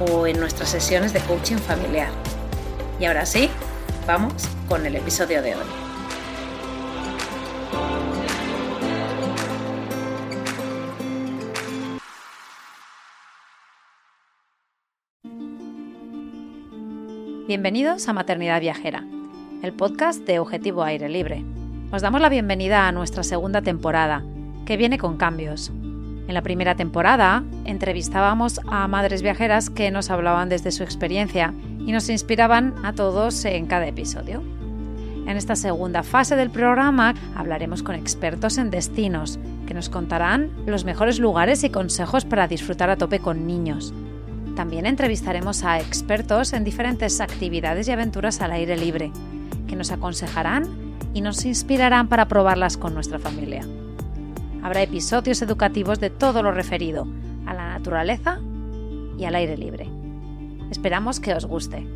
o en nuestras sesiones de coaching familiar. Y ahora sí, vamos con el episodio de hoy. Bienvenidos a Maternidad Viajera, el podcast de Objetivo Aire Libre. Os damos la bienvenida a nuestra segunda temporada, que viene con cambios. En la primera temporada entrevistábamos a madres viajeras que nos hablaban desde su experiencia y nos inspiraban a todos en cada episodio. En esta segunda fase del programa hablaremos con expertos en destinos que nos contarán los mejores lugares y consejos para disfrutar a tope con niños. También entrevistaremos a expertos en diferentes actividades y aventuras al aire libre, que nos aconsejarán y nos inspirarán para probarlas con nuestra familia. Habrá episodios educativos de todo lo referido a la naturaleza y al aire libre. Esperamos que os guste.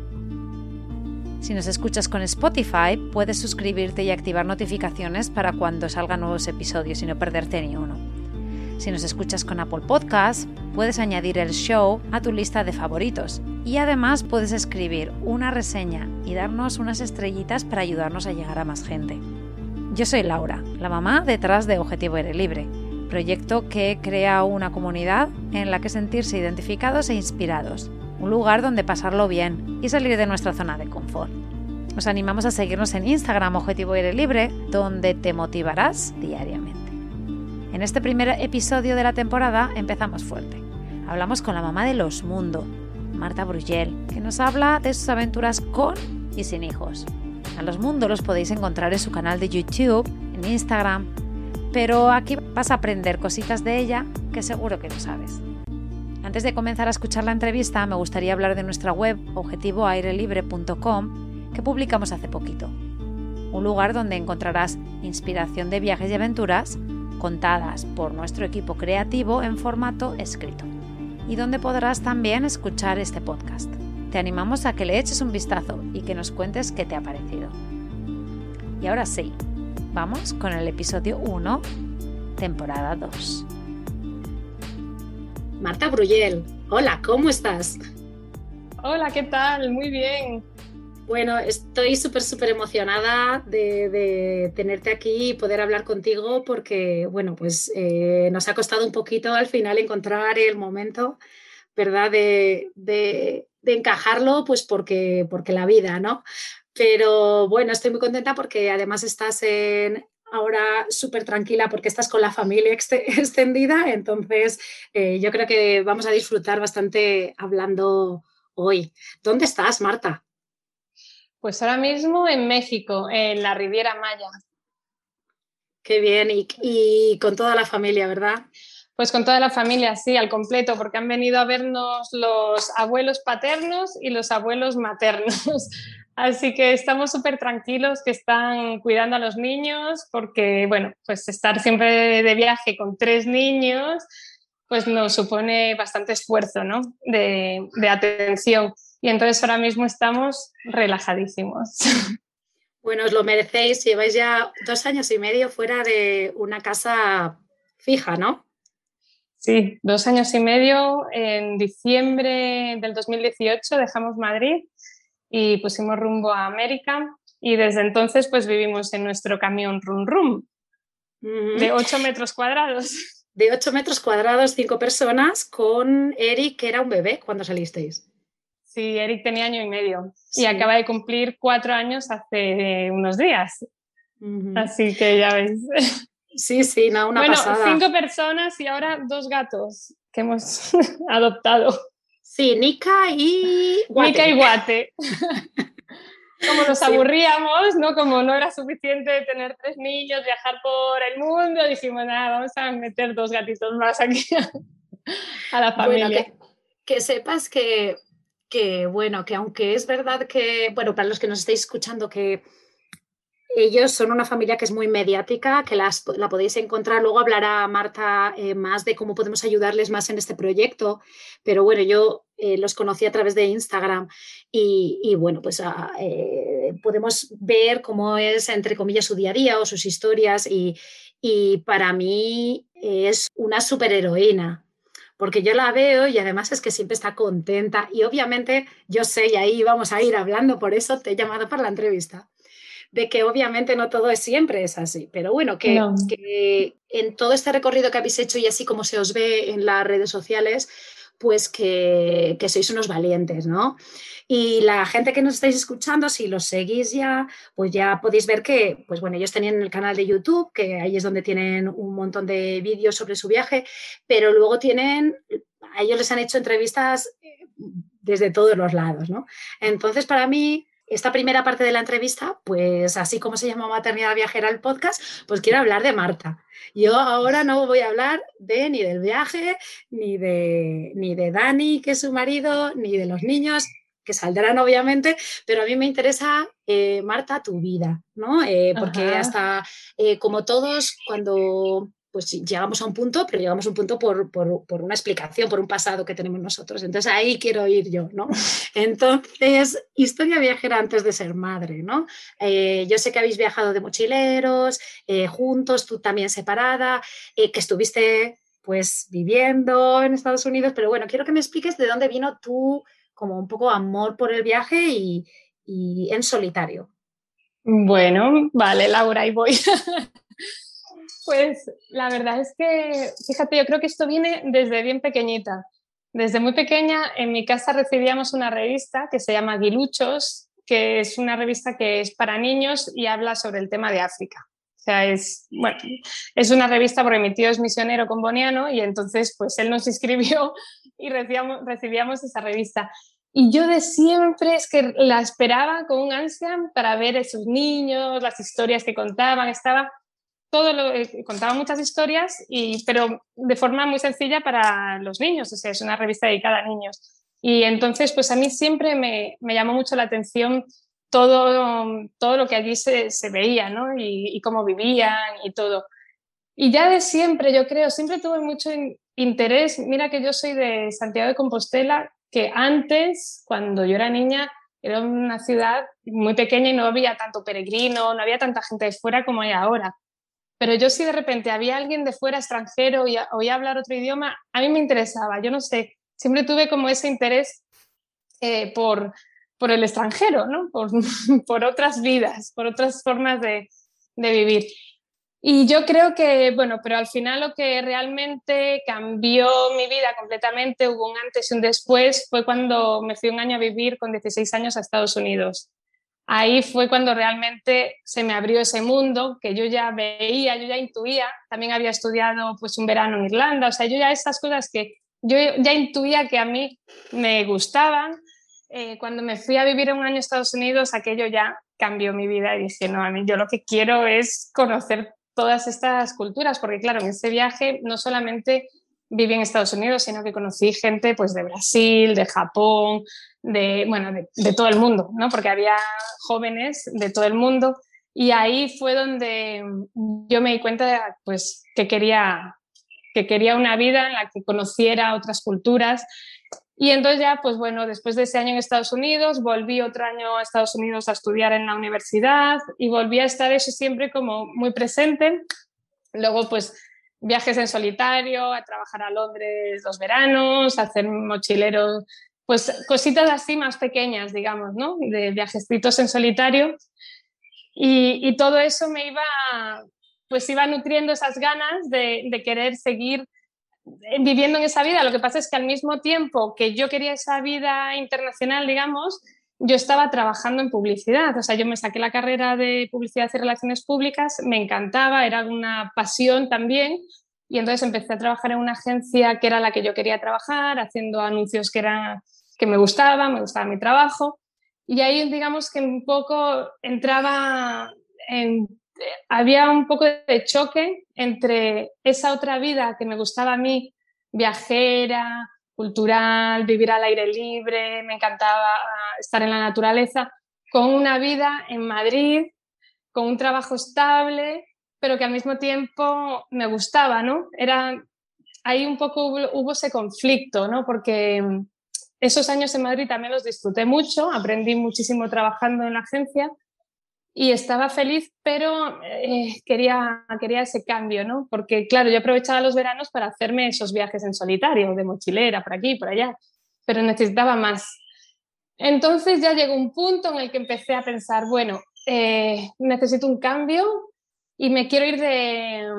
Si nos escuchas con Spotify, puedes suscribirte y activar notificaciones para cuando salgan nuevos episodios y no perderte ni uno. Si nos escuchas con Apple Podcasts, puedes añadir el show a tu lista de favoritos y además puedes escribir una reseña y darnos unas estrellitas para ayudarnos a llegar a más gente. Yo soy Laura, la mamá detrás de Objetivo Aire Libre, proyecto que crea una comunidad en la que sentirse identificados e inspirados, un lugar donde pasarlo bien y salir de nuestra zona de confort. Os animamos a seguirnos en Instagram Objetivo Aire Libre, donde te motivarás diariamente. En este primer episodio de la temporada empezamos fuerte. Hablamos con la mamá de los Mundo, Marta Brugel, que nos habla de sus aventuras con y sin hijos. A los mundos los podéis encontrar en su canal de YouTube, en Instagram, pero aquí vas a aprender cositas de ella que seguro que no sabes. Antes de comenzar a escuchar la entrevista, me gustaría hablar de nuestra web objetivoairelibre.com que publicamos hace poquito. Un lugar donde encontrarás inspiración de viajes y aventuras contadas por nuestro equipo creativo en formato escrito y donde podrás también escuchar este podcast te animamos a que le eches un vistazo y que nos cuentes qué te ha parecido. Y ahora sí, vamos con el episodio 1, temporada 2. Marta Bruyel, hola, ¿cómo estás? Hola, ¿qué tal? Muy bien. Bueno, estoy súper, súper emocionada de, tenerte aquí y poder hablar contigo porque, bueno, pues eh, nos ha costado un poquito al final encontrar el momento, ¿verdad? de, de encajarlo, pues porque, porque la vida, ¿no? Pero bueno, estoy muy contenta porque además estás en, ahora súper tranquila porque estás con la familia extendida, entonces eh, yo creo que vamos a disfrutar bastante hablando hoy. ¿Dónde estás, Marta? Pues ahora mismo en México, en la Riviera Maya. Qué bien, y, y con toda la familia, ¿verdad? Pues con toda la familia, sí, al completo, porque han venido a vernos los abuelos paternos y los abuelos maternos. Así que estamos súper tranquilos que están cuidando a los niños, porque, bueno, pues estar siempre de viaje con tres niños, pues nos supone bastante esfuerzo, ¿no? De, de atención. Y entonces ahora mismo estamos relajadísimos. Bueno, os lo merecéis. Lleváis ya dos años y medio fuera de una casa fija, ¿no? Sí, dos años y medio. En diciembre del 2018 dejamos Madrid y pusimos rumbo a América y desde entonces pues vivimos en nuestro camión Rum Rum de 8 metros cuadrados. De 8 metros cuadrados, cinco personas, con Eric, que era un bebé cuando salisteis. Sí, Eric tenía año y medio y acaba de cumplir cuatro años hace unos días. Así que ya ves. Sí, sí, no, una bueno, cinco personas y ahora dos gatos que hemos adoptado. Sí, Nika y Guate. Nika y Guate. Como nos aburríamos, ¿no? Como no era suficiente tener tres niños, viajar por el mundo, dijimos, nada, vamos a meter dos gatitos más aquí a la familia. que, sepas que, que, bueno, que aunque es verdad que, bueno, para los que nos estáis escuchando, que ellos son una familia que es muy mediática, que las, la podéis encontrar. Luego hablará Marta eh, más de cómo podemos ayudarles más en este proyecto. Pero bueno, yo eh, los conocí a través de Instagram y, bueno, pues ah, eh, podemos ver cómo es, entre comillas, su día a día o sus historias. Y, y para mí es una superheroína, porque yo la veo y además es que siempre está contenta y obviamente yo sé y ahí vamos a ir hablando, por eso te he llamado para la entrevista, de que obviamente no todo es siempre es así, pero bueno, que, en todo este recorrido que habéis hecho y así como se os ve en las redes sociales, pues que, sois unos valientes, ¿no? Y la gente que nos estáis escuchando, si los seguís ya, pues ya podéis ver que, pues bueno, ellos tenían el canal de YouTube, que ahí es donde tienen un montón de vídeos sobre su viaje, pero luego tienen, a ellos les han hecho entrevistas eh, desde todos los lados, ¿no? Entonces, para mí, esta primera parte de la entrevista, pues así como se llama Maternidad Viajera el podcast, pues quiero hablar de Marta. Yo ahora no voy a hablar de ni del viaje, ni de, ni de Dani, que es su marido, ni de los niños, que saldrán obviamente, pero a mí me interesa, eh, Marta, tu vida, ¿no? Eh, porque hasta eh, como todos, cuando pues llegamos a un punto, pero llegamos a un punto por, una explicación, por un pasado que tenemos nosotros. Entonces ahí quiero ir yo, ¿no? Entonces, historia viajera antes de ser madre, ¿no? Eh, yo sé que habéis viajado de mochileros, eh, juntos, tú también separada, eh, que estuviste pues viviendo en Estados Unidos, pero bueno, quiero que me expliques de dónde vino tú como un poco amor por el viaje y, y en solitario. Bueno, vale, Laura, ahí voy. Pues la verdad es que, fíjate, yo creo que esto viene desde bien pequeñita. Desde muy pequeña en mi casa recibíamos una revista que se llama Guiluchos, que es una revista que es para niños y habla sobre el tema de África. O sea, es, bueno, es una revista porque mi tío es misionero comboniano y entonces pues él nos inscribió y recibíamos, recibíamos esa revista. Y yo de siempre es que la esperaba con un ansia para ver esos niños, las historias que contaban, estaba todo lo, eh, contaba muchas historias, y, pero de forma muy sencilla para los niños, o sea, es una revista dedicada a niños. Y entonces, pues a mí siempre me, me llamó mucho la atención todo, todo lo que allí se, se veía, ¿no? Y, y, cómo vivían y todo. Y ya de siempre, yo creo, siempre tuve mucho interés. Mira que yo soy de Santiago de Compostela, que antes, cuando yo era niña, era una ciudad muy pequeña y no había tanto peregrino, no había tanta gente de fuera como hay ahora. Pero yo si de repente había alguien de fuera extranjero y oía hablar otro idioma, a mí me interesaba. Yo no sé, siempre tuve como ese interés eh, por, por el extranjero, ¿no? por, por, otras vidas, por otras formas de, de vivir. Y yo creo que, bueno, pero al final lo que realmente cambió mi vida completamente, hubo un antes y un después, fue cuando me fui un año a vivir con 16 años a Estados Unidos ahí fue cuando realmente se me abrió ese mundo que yo ya veía, yo ya intuía, también había estudiado pues un verano en Irlanda, o sea, yo ya esas cosas que yo ya intuía que a mí me gustaban. Eh, cuando me fui a vivir un año a Estados Unidos, aquello ya cambió mi vida y dije, no, a mí yo lo que quiero es conocer todas estas culturas, porque claro, en ese viaje no solamente viví en Estados Unidos, sino que conocí gente pues de Brasil, de Japón, de, bueno, de, todo el mundo, ¿no? Porque había jóvenes de todo el mundo y ahí fue donde yo me di cuenta de, pues, que quería, que quería una vida en la que conociera otras culturas. Y entonces ya, pues bueno, después de ese año en Estados Unidos, volví otro año a Estados Unidos a estudiar en la universidad y volví a estar eso siempre como muy presente. Luego, pues viajes en solitario, a trabajar a Londres los veranos, a hacer mochileros, pues cositas así más pequeñas, digamos, ¿no? De viajecitos en solitario. Y, todo eso me iba, pues iba nutriendo esas ganas de, querer seguir viviendo en esa vida. Lo que pasa es que al mismo tiempo que yo quería esa vida internacional, digamos, yo estaba trabajando en publicidad. O sea, yo me saqué la carrera de publicidad y relaciones públicas, me encantaba, era una pasión también. Y entonces empecé a trabajar en una agencia que era la que yo quería trabajar, haciendo anuncios que, era, que me gustaban, me gustaba mi trabajo. Y ahí, digamos que un poco entraba en había un poco de choque entre esa otra vida que me gustaba a mí, viajera, cultural, vivir al aire libre, me encantaba estar en la naturaleza, con una vida en Madrid, con un trabajo estable, pero que al mismo tiempo me gustaba, ¿no? Era, ahí un poco hubo, ese conflicto, ¿no? Porque esos años en Madrid también los disfruté mucho, aprendí muchísimo trabajando en la agencia, y estaba feliz, pero eh, quería, quería ese cambio, ¿no? Porque, claro, yo aprovechaba los veranos para hacerme esos viajes en solitario, de mochilera, por aquí, por allá, pero necesitaba más. Entonces ya llegó un punto en el que empecé a pensar, bueno, eh, necesito un cambio y me quiero ir de,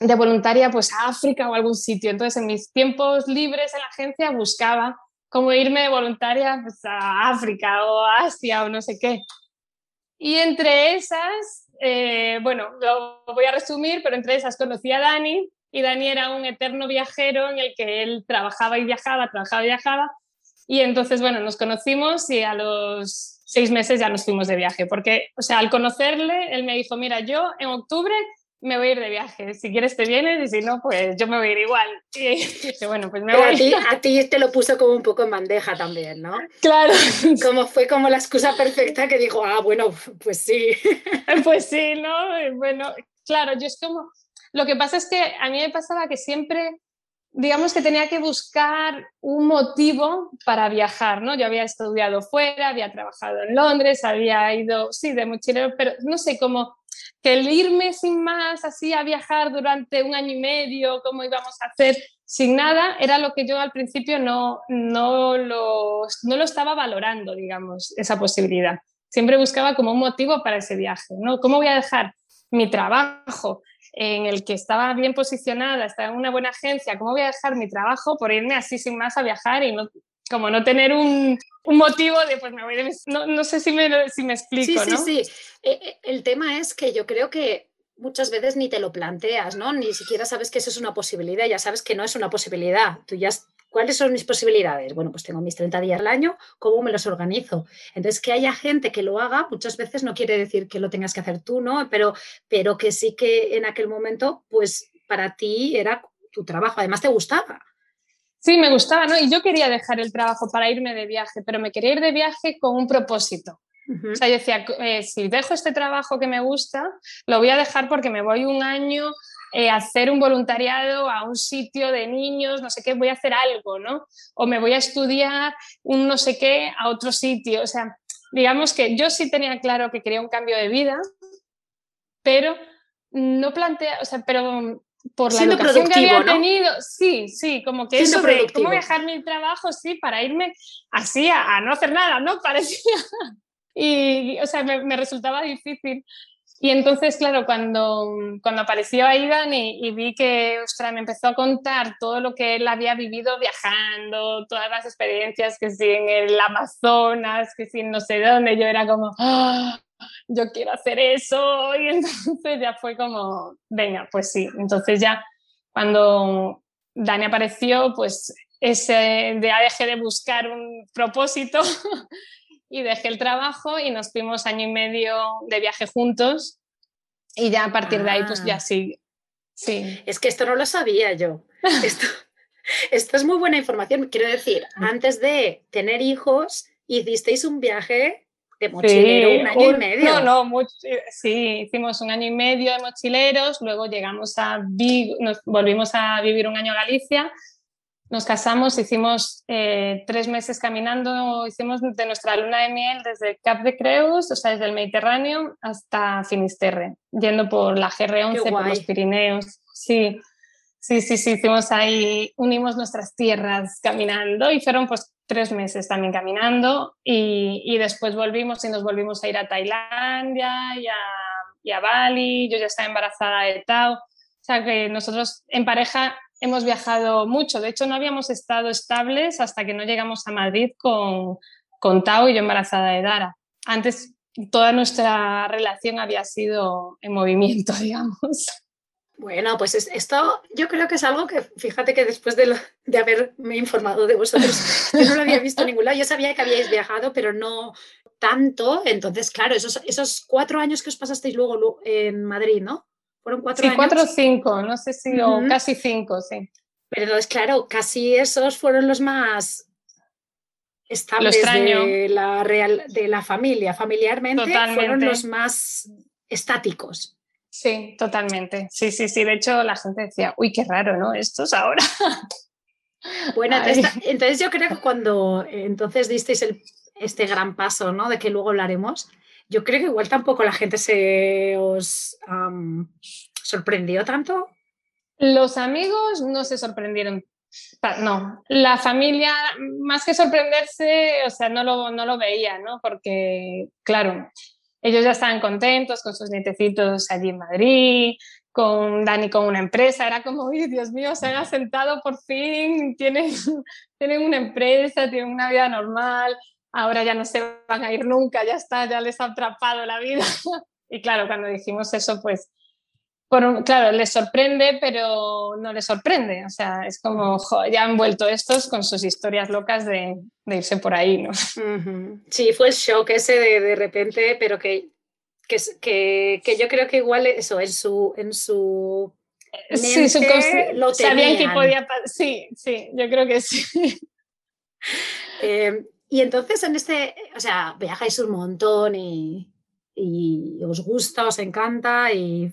de voluntaria pues, a África o algún sitio. Entonces, en mis tiempos libres en la agencia buscaba cómo irme de voluntaria pues, a África o a Asia o no sé qué. Y entre esas, eh, bueno, lo voy a resumir, pero entre esas conocí a Dani y Dani era un eterno viajero en el que él trabajaba y viajaba, trabajaba y viajaba. Y entonces, bueno, nos conocimos y a los seis meses ya nos fuimos de viaje, porque, o sea, al conocerle, él me dijo, mira, yo en octubre me voy a ir de viaje. Si quieres te vienes y si no, pues yo me voy a ir igual. Y dije, bueno, pues me voy. A ti, a ti te lo puso como un poco en bandeja también, ¿no? Claro. Como fue como la excusa perfecta que dijo, ah, bueno, pues sí. Pues sí, ¿no? Bueno, claro, yo es como... Lo que pasa es que a mí me pasaba que siempre, digamos que tenía que buscar un motivo para viajar, ¿no? Yo había estudiado fuera, había trabajado en Londres, había ido, sí, de mochilero, pero no sé, cómo que el irme sin más así a viajar durante un año y medio, cómo íbamos a hacer sin nada, era lo que yo al principio no, no, lo, no lo estaba valorando, digamos, esa posibilidad. Siempre buscaba como un motivo para ese viaje, ¿no? ¿Cómo voy a dejar mi trabajo en el que estaba bien posicionada, estaba en una buena agencia, cómo voy a dejar mi trabajo por irme así sin más a viajar y no, como no tener un, un motivo de, pues me voy de... No, no sé si me, si me explico, sí, ¿no? Sí, sí, eh, eh, el tema es que yo creo que muchas veces ni te lo planteas, ¿no? Ni siquiera sabes que eso es una posibilidad, ya sabes que no es una posibilidad. Tú ya, ¿cuáles son mis posibilidades? Bueno, pues tengo mis 30 días al año, ¿cómo me los organizo? Entonces, que haya gente que lo haga, muchas veces no quiere decir que lo tengas que hacer tú, ¿no? Pero, pero que sí que en aquel momento, pues para ti era tu trabajo, además te gustaba. Sí, me gustaba, ¿no? Y yo quería dejar el trabajo para irme de viaje, pero me quería ir de viaje con un propósito. O sea, yo decía, eh, si dejo este trabajo que me gusta, lo voy a dejar porque me voy un año eh, a hacer un voluntariado a un sitio de niños, no sé qué, voy a hacer algo, ¿no? O me voy a estudiar un no sé qué a otro sitio. O sea, digamos que yo sí tenía claro que quería un cambio de vida, pero no plantea, o sea, pero por la educación que había tenido, sí, sí, como que eso de cómo dejar mi trabajo, sí, para irme así a, no hacer nada, ¿no? Parecía. Y, o sea, me, resultaba difícil. Y entonces, claro, cuando, cuando apareció Aidan y, y, vi que, ostras, me empezó a contar todo lo que él había vivido viajando, todas las experiencias que sí en el Amazonas, que sí no sé dónde, yo era como, ¡Ah! Yo quiero hacer eso. Y entonces ya fue como, venga, pues sí. Entonces ya cuando Dani apareció, pues ese, ya dejé de buscar un propósito y dejé el trabajo y nos fuimos año y medio de viaje juntos. Y ya a partir de ahí, pues ya ah. sí. Sí. Es que esto no lo sabía yo. Esto, esto es muy buena información. Quiero decir, antes de tener hijos, hicisteis un viaje de mochilero, un año y medio. No, no, eh, sí, hicimos un año y medio de mochileros, luego llegamos a Vigo, nos volvimos a vivir un año a Galicia, nos casamos, hicimos eh, tres meses caminando, hicimos de nuestra luna de miel desde Cap de Creus, o sea, desde el Mediterráneo hasta Finisterre, yendo por la GR11, por los Pirineos. Sí, sí, sí, sí, hicimos ahí, unimos nuestras tierras caminando y fueron pues tres meses también caminando y, y, después volvimos y nos volvimos a ir a Tailandia y a, y a, Bali, yo ya estaba embarazada de Tao, o sea que nosotros en pareja hemos viajado mucho. De hecho, no habíamos estado estables hasta que no llegamos a Madrid con, con Tao y yo embarazada de Dara. Antes toda nuestra relación había sido en movimiento, digamos. Bueno, pues esto yo creo que es algo que, fíjate que después de, de, haberme informado de vosotros, yo no lo había visto en ningún lado. Yo sabía que habíais viajado, pero no tanto. Entonces, claro, esos, esos cuatro años que os pasasteis luego en Madrid, ¿no? Fueron cuatro sí, cuatro o cinco, no sé si, o casi cinco, sí. Pero entonces, claro, casi esos fueron los más estables de la, real, de la familia. Familiarmente fueron los más estáticos. Sí, totalmente. Sí, sí, sí. De hecho, la gente decía, uy, qué raro, ¿no? Esto es ahora. Bueno, entonces, yo creo que cuando entonces disteis este gran paso, ¿no? De que luego hablaremos, yo creo que igual tampoco la gente se os sorprendió tanto. Los amigos no se sorprendieron. No, la familia, más que sorprenderse, o sea, no lo, no lo veía, ¿no? Porque, claro, ellos ya estaban contentos con sus nietecitos allí en Madrid, con Dani con una empresa, era como, uy, Dios mío, se han asentado por fin, tienen, tienen una empresa, tienen una vida normal, ahora ya no se van a ir nunca, ya está, ya les ha atrapado la vida. Y claro, cuando dijimos eso, pues claro, les sorprende, pero no les sorprende. O sea, es como, ya han vuelto estos con sus historias locas de, irse por ahí, ¿no? Sí, fue el shock ese de, de repente, pero que, que, que, yo creo que igual eso, en su... En su sí, su lo sabían que podía Sí, sí, yo creo que sí. Em, y entonces en este, o sea, viajáis un montón y, y os gusta, os encanta y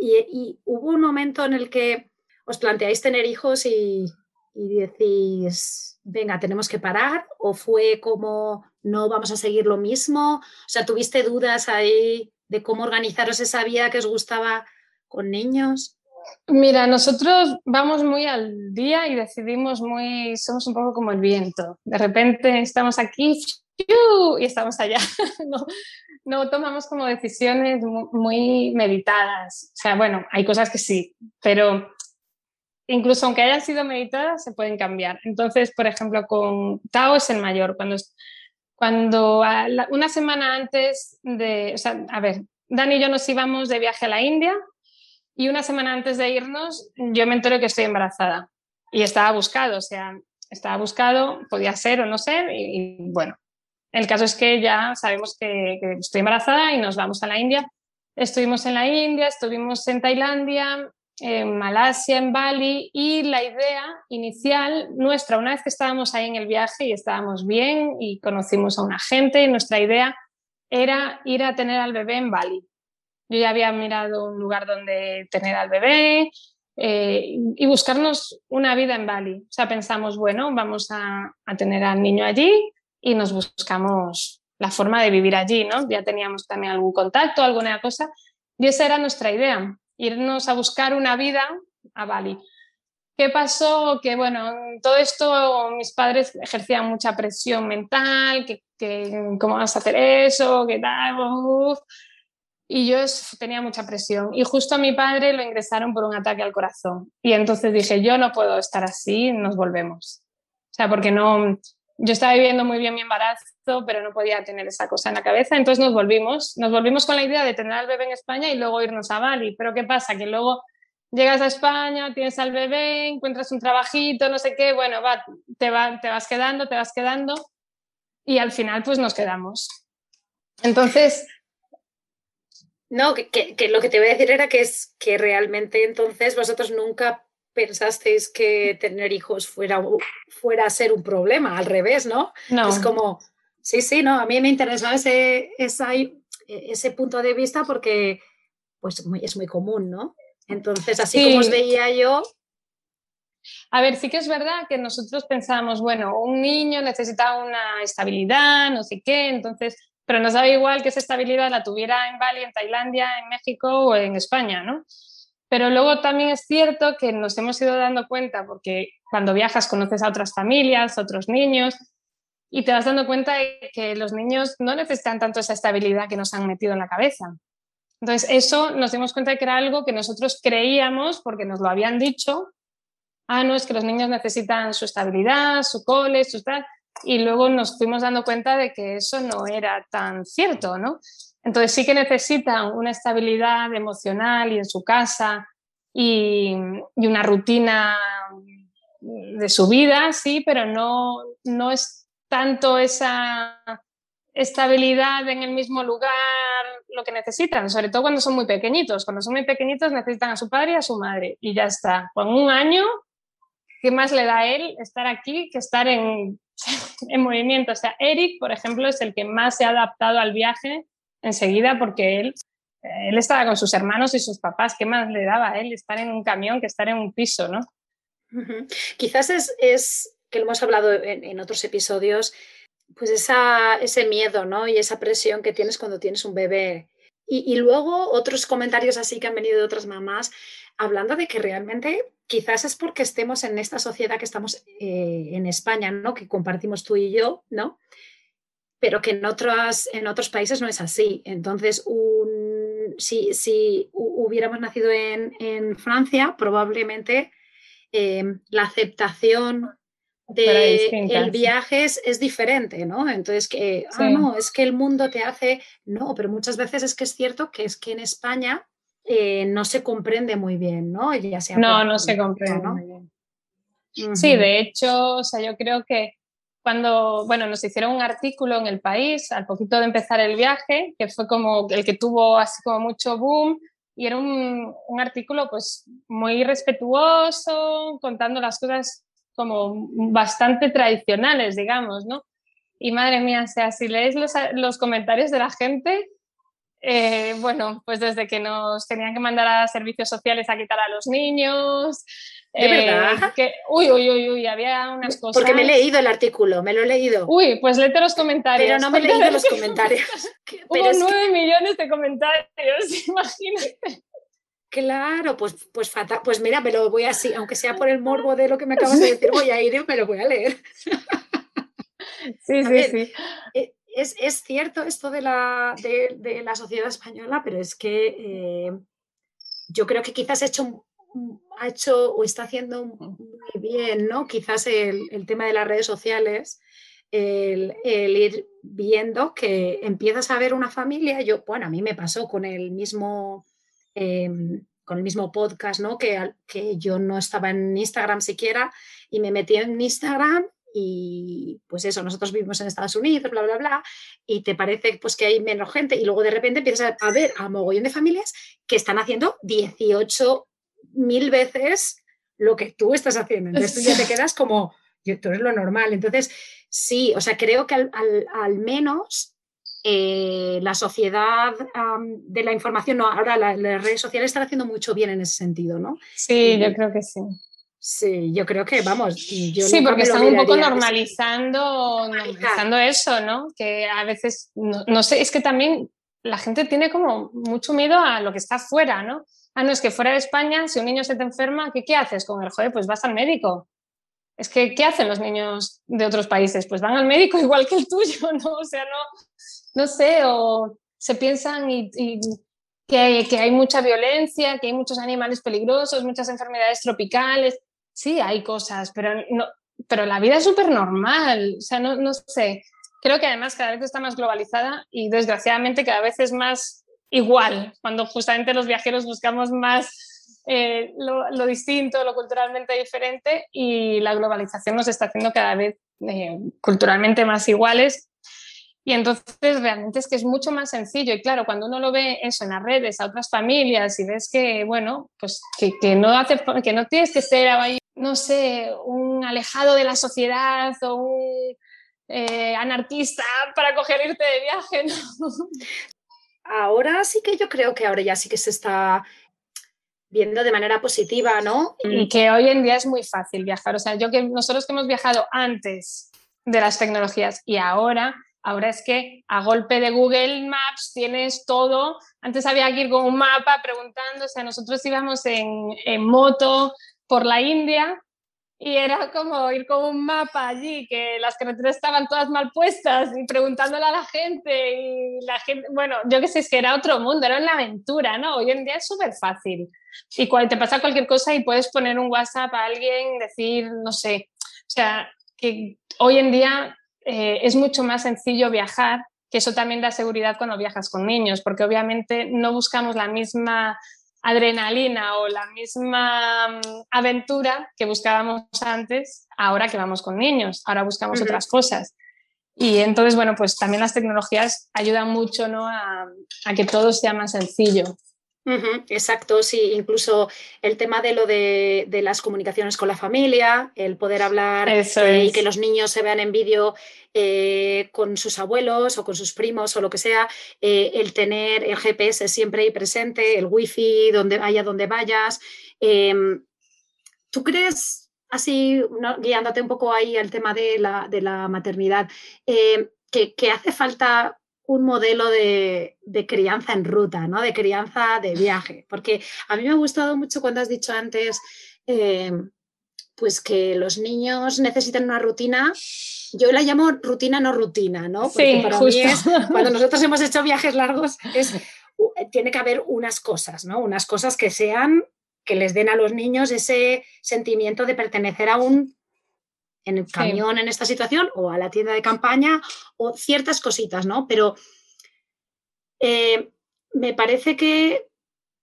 y, hubo un momento en el que os planteáis tener hijos y, decís, venga, tenemos que parar, o fue como, no vamos a seguir lo mismo, o sea, tuviste dudas ahí de cómo organizaros esa vida que os gustaba con niños. Mira, nosotros vamos muy al día y decidimos muy, somos un poco como el viento. De repente estamos aquí y estamos allá. no, no tomamos como decisiones muy meditadas. O sea, bueno, hay cosas que sí, pero incluso aunque hayan sido meditadas, se pueden cambiar. Entonces, por ejemplo, con Tao es el mayor. Cuando, cuando una semana antes de, o sea, a ver, Dani y yo nos íbamos de viaje a la India y una semana antes de irnos yo me enteré que estoy embarazada y estaba buscado, o sea, estaba buscado, podía ser o no ser y bueno, el caso es que ya sabemos que, estoy embarazada y nos vamos a la India. Estuvimos en la India, estuvimos en Tailandia, en Malasia, en Bali y la idea inicial nuestra, una vez que estábamos ahí en el viaje y estábamos bien y conocimos a una gente, nuestra idea era ir a tener al bebé en Bali. Yo ya había mirado un lugar donde tener al bebé eh, y buscarnos una vida en Bali. O sea, pensamos, bueno, vamos a tener al niño allí, y nos buscamos la forma de vivir allí, ¿no? Ya teníamos también algún contacto, alguna cosa, y esa era nuestra idea, irnos a buscar una vida a Bali. ¿Qué pasó? Que bueno, todo esto mis padres ejercían mucha presión mental, que, cómo vas a hacer eso, qué tal, y yo tenía mucha presión. Y justo a mi padre lo ingresaron por un ataque al corazón. Y entonces dije, yo no puedo estar así, nos volvemos. O sea, porque no, yo estaba viviendo muy bien mi embarazo, pero no podía tener esa cosa en la cabeza, entonces nos volvimos, nos volvimos con la idea de tener al bebé en España y luego irnos a Bali. Pero ¿qué pasa? Que luego llegas a España, tienes al bebé, encuentras un trabajito, no sé qué, bueno, va, te, va, te vas quedando, te vas quedando y al final pues nos quedamos. Entonces... No, que, que, lo que te voy a decir era que es que realmente entonces vosotros nunca pensasteis que tener hijos fuera, fuera a ser un problema, al revés, ¿no? no. Es como, sí, sí, no, a mí me interesaba ese, ese punto de vista porque pues, es muy común, ¿no? Entonces, así como os veía yo, a ver, sí que es verdad que nosotros pensábamos, bueno, un niño necesita una estabilidad, no sé qué, entonces, pero nos daba igual que esa estabilidad la tuviera en Bali, en Tailandia, en México o en España, ¿no? Pero luego también es cierto que nos hemos ido dando cuenta, porque cuando viajas conoces a otras familias, otros niños, y te vas dando cuenta de que los niños no necesitan tanto esa estabilidad que nos han metido en la cabeza. Entonces, eso nos dimos cuenta de que era algo que nosotros creíamos, porque nos lo habían dicho, ah, no, es que los niños necesitan su estabilidad, su cole, su tal, y luego nos fuimos dando cuenta de que eso no era tan cierto, ¿no? Entonces sí que necesitan una estabilidad emocional y en su casa y, y una rutina de su vida, sí, pero no, no es tanto esa estabilidad en el mismo lugar lo que necesitan, sobre todo cuando son muy pequeñitos. Cuando son muy pequeñitos necesitan a su padre y a su madre y ya está. Con un año, ¿qué más le da a él estar aquí que estar en, en movimiento? O sea, Eric, por ejemplo, es el que más se ha adaptado al viaje enseguida porque él, él estaba con sus hermanos y sus papás. ¿Qué más le daba a él estar en un camión que estar en un piso, no? Quizás es, que lo hemos hablado en, otros episodios, pues esa, ese miedo ¿no? y esa presión que tienes cuando tienes un bebé. Y, luego otros comentarios así que han venido de otras mamás hablando de que realmente quizás es porque estemos en esta sociedad que estamos eh, en España, ¿no? que compartimos tú y yo, ¿no? Pero que en, otras, en otros países no es así. Entonces, un, si, si hubiéramos nacido en, en Francia, probablemente eh, la aceptación del viaje es, diferente, ¿no? Entonces, que, ah, no, es que el mundo te hace, no, pero muchas veces es que es cierto que es que en España eh, no se comprende muy bien, ¿no? Ya sea no, no se comprende muy bien. Sí, de hecho, o sea, yo creo que cuando, bueno, nos hicieron un artículo en El País al poquito de empezar el viaje, que fue como el que tuvo así como mucho boom, y era un, un, artículo pues muy respetuoso, contando las cosas como bastante tradicionales, digamos, ¿no? Y madre mía, o sea, si lees los, los comentarios de la gente, eh, bueno, pues desde que nos tenían que mandar a servicios sociales a quitar a los niños. ¿De eh, verdad? Que, uy, uy, uy, uy, había unas cosas. Porque me he leído el artículo, me lo he leído. Uy, pues léete los comentarios. Pero no me he leído los comentarios. Hubo nueve millones de comentarios, imagínate. Claro, pues, pues fatal. Pues mira, me lo voy así, aunque sea por el morbo de lo que me acabas de decir, voy a ir y me lo voy a leer. Sí, sí, sí. Eh, es, cierto esto de la, de, la, sociedad española, pero es que eh, yo creo que quizás ha hecho, ha hecho o está haciendo muy bien, ¿no? Quizás el, tema de las redes sociales, el, ir viendo que empiezas a ver una familia. Yo, bueno, a mí me pasó con el mismo. Em, con el mismo podcast, ¿no? Que, que yo no estaba en Instagram siquiera y me metí en Instagram y pues eso, nosotros vivimos en Estados Unidos, bla, bla, bla, y te parece pues que hay menos gente y luego de repente empiezas a ver a mogollón de familias que están haciendo 18 mil veces lo que tú estás haciendo. Entonces tú ya te quedas como, tú eres lo normal. Entonces, sí, o sea, creo que al, menos eh, la sociedad de la información, no, ahora las redes sociales están haciendo mucho bien en ese sentido, ¿no? Sí, yo creo que sí. Sí, yo creo que, vamos, yo Sí, porque están un poco normalizando, normalizando eso, ¿no? Que a veces, no, sé, es que también la gente tiene como mucho miedo a lo que está fuera, ¿no? Ah, no, es que fuera de España, si un niño se te enferma, ¿qué, qué haces con el joder? Pues vas al médico. Es que, ¿qué hacen los niños de otros países? Pues van al médico igual que el tuyo, ¿no? O sea, no, no sé, o se piensan y, que, que hay mucha violencia, que hay muchos animales peligrosos, muchas enfermedades tropicales sí hay cosas, pero, no, pero la vida es súper normal. O sea, no, no sé. Creo que además cada vez está más globalizada y desgraciadamente cada vez es más igual, cuando justamente los viajeros buscamos más eh, lo, distinto, lo culturalmente diferente y la globalización nos está haciendo cada vez eh, culturalmente más iguales. Y entonces realmente es que es mucho más sencillo. Y claro, cuando uno lo ve eso en las redes, a otras familias y ves que, bueno, pues que, que no, hace, que no tienes que ser no sé, un alejado de la sociedad o un eh, anarquista para coger irte de viaje. Ahora sí que yo creo que ahora ya sí que se está viendo de manera positiva, ¿no? Y que hoy en día es muy fácil viajar. O sea, yo que nosotros que hemos viajado antes de las tecnologías y ahora, ahora es que a golpe de Google Maps tienes todo. Antes había que ir con un mapa preguntando, o sea, nosotros íbamos en, en moto por la India y era como ir con un mapa allí, que las carreteras estaban todas mal puestas y preguntándole a la gente y la gente, bueno, yo qué sé, es que era otro mundo, era una aventura, ¿no? Hoy en día es súper fácil. Y cuando te pasa cualquier cosa y puedes poner un WhatsApp a alguien, decir, no sé, o sea, que hoy en día eh, es mucho más sencillo viajar, que eso también da seguridad cuando viajas con niños, porque obviamente no buscamos la misma adrenalina o la misma mm, aventura que buscábamos antes, ahora que vamos con niños, ahora buscamos otras cosas. Y entonces, bueno, pues también las tecnologías ayudan mucho ¿no? a, a que todo sea más sencillo exacto, sí, incluso el tema de lo de, las comunicaciones con la familia, el poder hablar eh, y que los niños se vean en vídeo eh, con sus abuelos o con sus primos o lo que sea, eh, el tener el GPS siempre ahí presente, el wifi donde vaya donde vayas. Em, ¿Tú crees, así guiándote un poco ahí al tema de la, maternidad, que, que hace falta un modelo de, crianza en ruta, ¿no? De crianza de viaje. Porque a mí me ha gustado mucho cuando has dicho antes, eh, pues que los niños necesitan una rutina. Yo la llamo rutina no rutina, ¿no? Porque para mí es, cuando nosotros hemos hecho viajes largos, es, tiene que haber unas cosas, ¿no? Unas cosas que sean, que les den a los niños ese sentimiento de pertenecer a un en el camión en esta situación o a la tienda de campaña o ciertas cositas, ¿no? Pero eh, me parece que,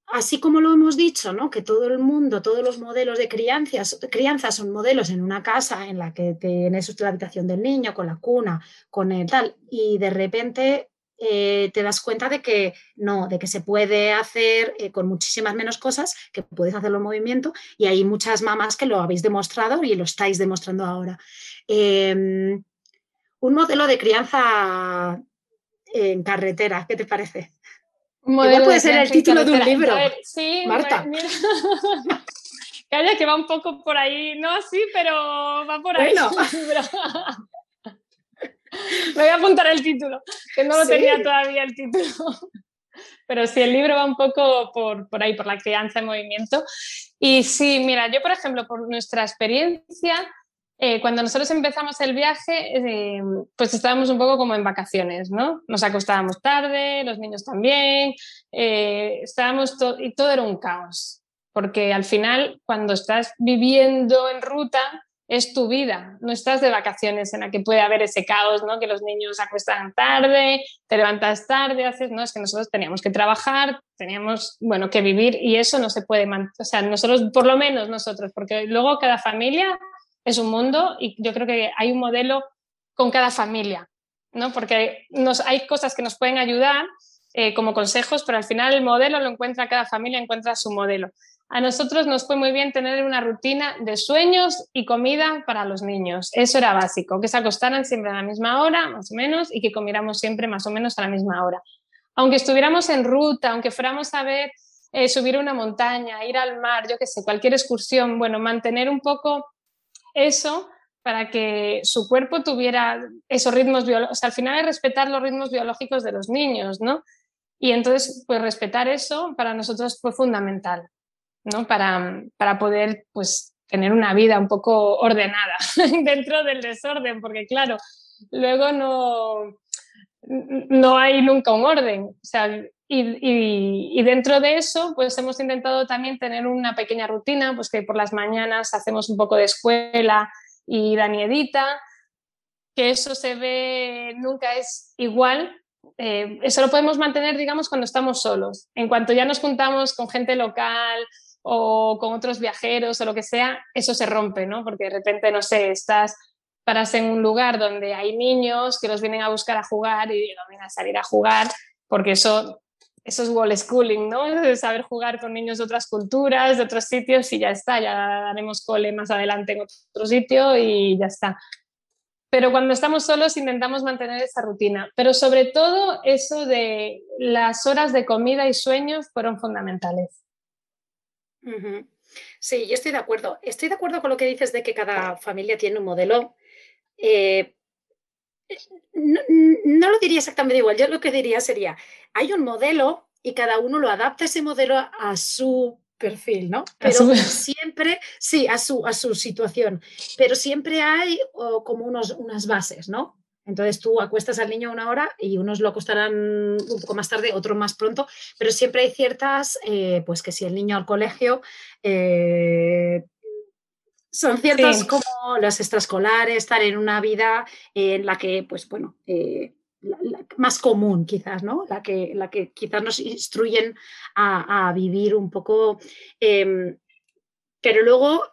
así como lo hemos dicho, ¿no? Que todo el mundo, todos los modelos de crianzas, crianza son modelos en una casa en la que tienes la habitación del niño, con la cuna, con el tal, y de repente eh, te das cuenta de que no, de que se puede hacer eh, con muchísimas menos cosas, que puedes hacerlo en movimiento y hay muchas mamás que lo habéis demostrado y lo estáis demostrando ahora. Em, un modelo de crianza en carretera, ¿qué te parece? puede ser el título de un libro. sí, Marta. Calla, que va un poco por ahí, no así, pero va por ahí. Bueno. Me voy a apuntar el título, que no lo tenía todavía el título. Pero sí, el libro va un poco por, por, ahí, por la crianza en movimiento. Y sí, mira, yo por ejemplo, por nuestra experiencia, eh, cuando nosotros empezamos el viaje, eh, pues estábamos un poco como en vacaciones, ¿no? Nos acostábamos tarde, los niños también, eh, estábamos y todo era un caos, porque al final, cuando estás viviendo en ruta, es tu vida, no estás de vacaciones en la que puede haber ese caos, ¿no? Que los niños acuestan tarde, te levantas tarde, haces, no, es que nosotros teníamos que trabajar, teníamos, bueno, que vivir y eso no se puede, o sea, nosotros, por lo menos nosotros, porque luego cada familia es un mundo y yo creo que hay un modelo con cada familia, ¿no? Porque nos, hay cosas que nos pueden ayudar eh, como consejos, pero al final el modelo lo encuentra cada familia, encuentra su modelo. A nosotros nos fue muy bien tener una rutina de sueños y comida para los niños. Eso era básico, que se acostaran siempre a la misma hora, más o menos, y que comiéramos siempre más o menos a la misma hora. Aunque estuviéramos en ruta, aunque fuéramos a ver eh, subir una montaña, ir al mar, yo qué sé, cualquier excursión, bueno, mantener un poco eso para que su cuerpo tuviera esos ritmos biológicos. al final es respetar los ritmos biológicos de los niños, ¿no? Y entonces, pues respetar eso para nosotros fue fundamental. ¿No? Para, para poder pues, tener una vida un poco ordenada dentro del desorden, porque claro, luego no, no hay nunca un orden. O sea, y, y, dentro de eso, pues hemos intentado también tener una pequeña rutina, pues que por las mañanas hacemos un poco de escuela y Daniedita, que eso se ve, nunca es igual. Eh, eso lo podemos mantener, digamos, cuando estamos solos. En cuanto ya nos juntamos con gente local, o con otros viajeros o lo que sea, eso se rompe, ¿no? Porque de repente, no sé, estás paras en un lugar donde hay niños que los vienen a buscar a jugar y no vienen a salir a jugar, porque eso, eso es wall schooling, ¿no? Es saber jugar con niños de otras culturas, de otros sitios y ya está, ya daremos cole más adelante en otro sitio y ya está. Pero cuando estamos solos intentamos mantener esa rutina. Pero sobre todo eso de las horas de comida y sueños fueron fundamentales. Sí, yo estoy de acuerdo. Estoy de acuerdo con lo que dices de que cada familia tiene un modelo. Eh, no, lo diría exactamente igual. Yo lo que diría sería, hay un modelo y cada uno lo adapta ese modelo a su perfil, ¿no? Pero siempre, sí, a su, a su situación, pero siempre hay como unos, unas bases, ¿no? Entonces tú acuestas al niño una hora y unos lo acostarán un poco más tarde, otros más pronto, pero siempre hay ciertas, eh, pues que si el niño al colegio, eh, son ciertas como los extraescolares, estar en una vida en la que, pues bueno, eh, más común quizás, ¿no? La que, la que quizás nos instruyen a, vivir un poco. Em, pero luego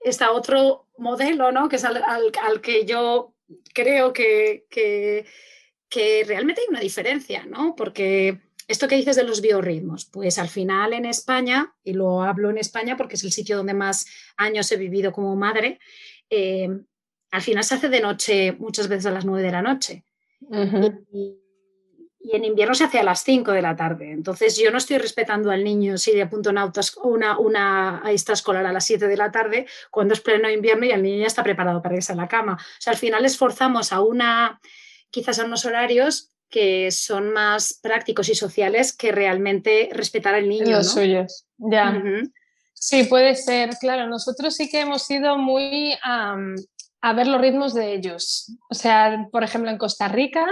está otro modelo, ¿no? Que es al, que yo creo que, que, realmente hay una diferencia, ¿no? Porque esto que dices de los biorritmos, pues al final en España, y lo hablo en España porque es el sitio donde más años he vivido como madre, em, al final se hace de noche muchas veces a las nueve de la noche y, en invierno se hace a las 5 de la tarde. Entonces yo no estoy respetando al niño si de apunto una, una, escolar a las 7 de la tarde cuando es pleno invierno y el niño ya está preparado para irse a la cama. O sea, al final esforzamos a una, quizás a unos horarios que son más prácticos y sociales que realmente respetar al niño. Los suyos, ya. Sí, puede ser, claro. Nosotros sí que hemos sido muy a ver los ritmos de ellos. O sea, por ejemplo, en Costa Rica,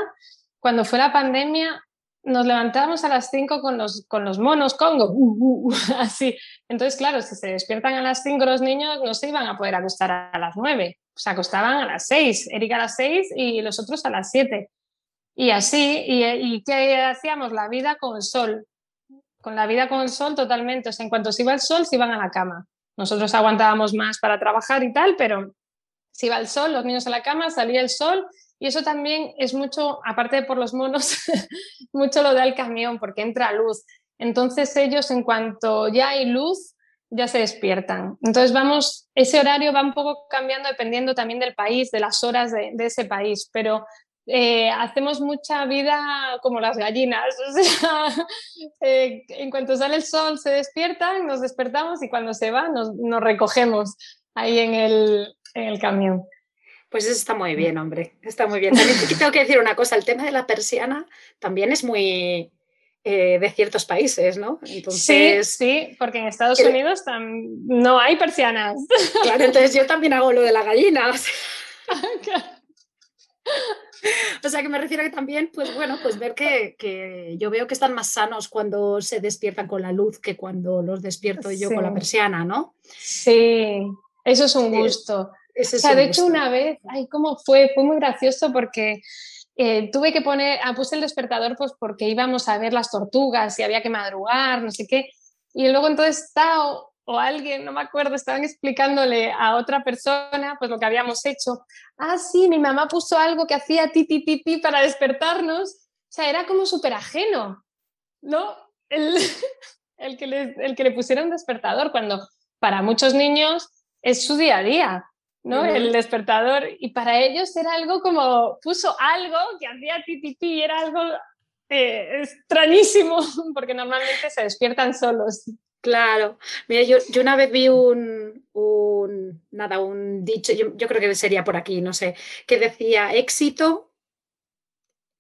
cuando fue la pandemia, nos levantábamos a las 5 con los, con los monos Congo, uh, uh, uh, así. Entonces, claro, si se despiertan a las 5 los niños, no se iban a poder acostar a las 9, se acostaban a las 6, Erika a las 6 y los otros a las 7. Y así, y, y ¿qué hacíamos? La vida con el sol, con la vida con el sol totalmente. O sea, en cuanto se iba el sol, se iban a la cama. Nosotros aguantábamos más para trabajar y tal, pero si iba el sol, los niños a la cama, salía el sol y eso también es mucho, aparte de por los monos, mucho lo da el camión porque entra luz. Entonces ellos en cuanto ya hay luz, ya se despiertan. Entonces vamos, ese horario va un poco cambiando dependiendo también del país, de las horas de, ese país, pero eh, hacemos mucha vida como las gallinas. Eh, en cuanto sale el sol se despiertan, nos despertamos y cuando se va nos, nos recogemos ahí en el, en el camión. Pues eso está muy bien, hombre. Está muy bien. También tengo que decir una cosa, el tema de la persiana también es muy eh, de ciertos países, ¿no? Entonces, sí, sí, porque en Estados Unidos no hay persianas. Claro, entonces yo también hago lo de la gallina. O sea, que me refiero a que también, pues bueno, pues ver que, que, yo veo que están más sanos cuando se despiertan con la luz que cuando los despierto yo con la persiana, ¿no? Sí, eso es un gusto o sea, de hecho, una vez, ay, ¿cómo fue? Fue muy gracioso porque eh, tuve que poner, ah, puse el despertador pues porque íbamos a ver las tortugas y había que madrugar, no sé qué. Y luego entonces Tao o alguien, no me acuerdo, estaban explicándole a otra persona pues lo que habíamos hecho. Ah, sí, mi mamá puso algo que hacía ti, ti, ti, ti para despertarnos. O sea, era como súper ajeno, ¿no? El, el, que le, el que le pusiera un despertador cuando para muchos niños es su día a día. ¿No? El despertador. Y para ellos era algo como, puso algo que hacía titipi, era algo eh, extrañísimo, porque normalmente se despiertan solos. Claro, mira, yo, yo una vez vi un, un nada, un dicho, yo, yo, creo que sería por aquí, no sé, que decía éxito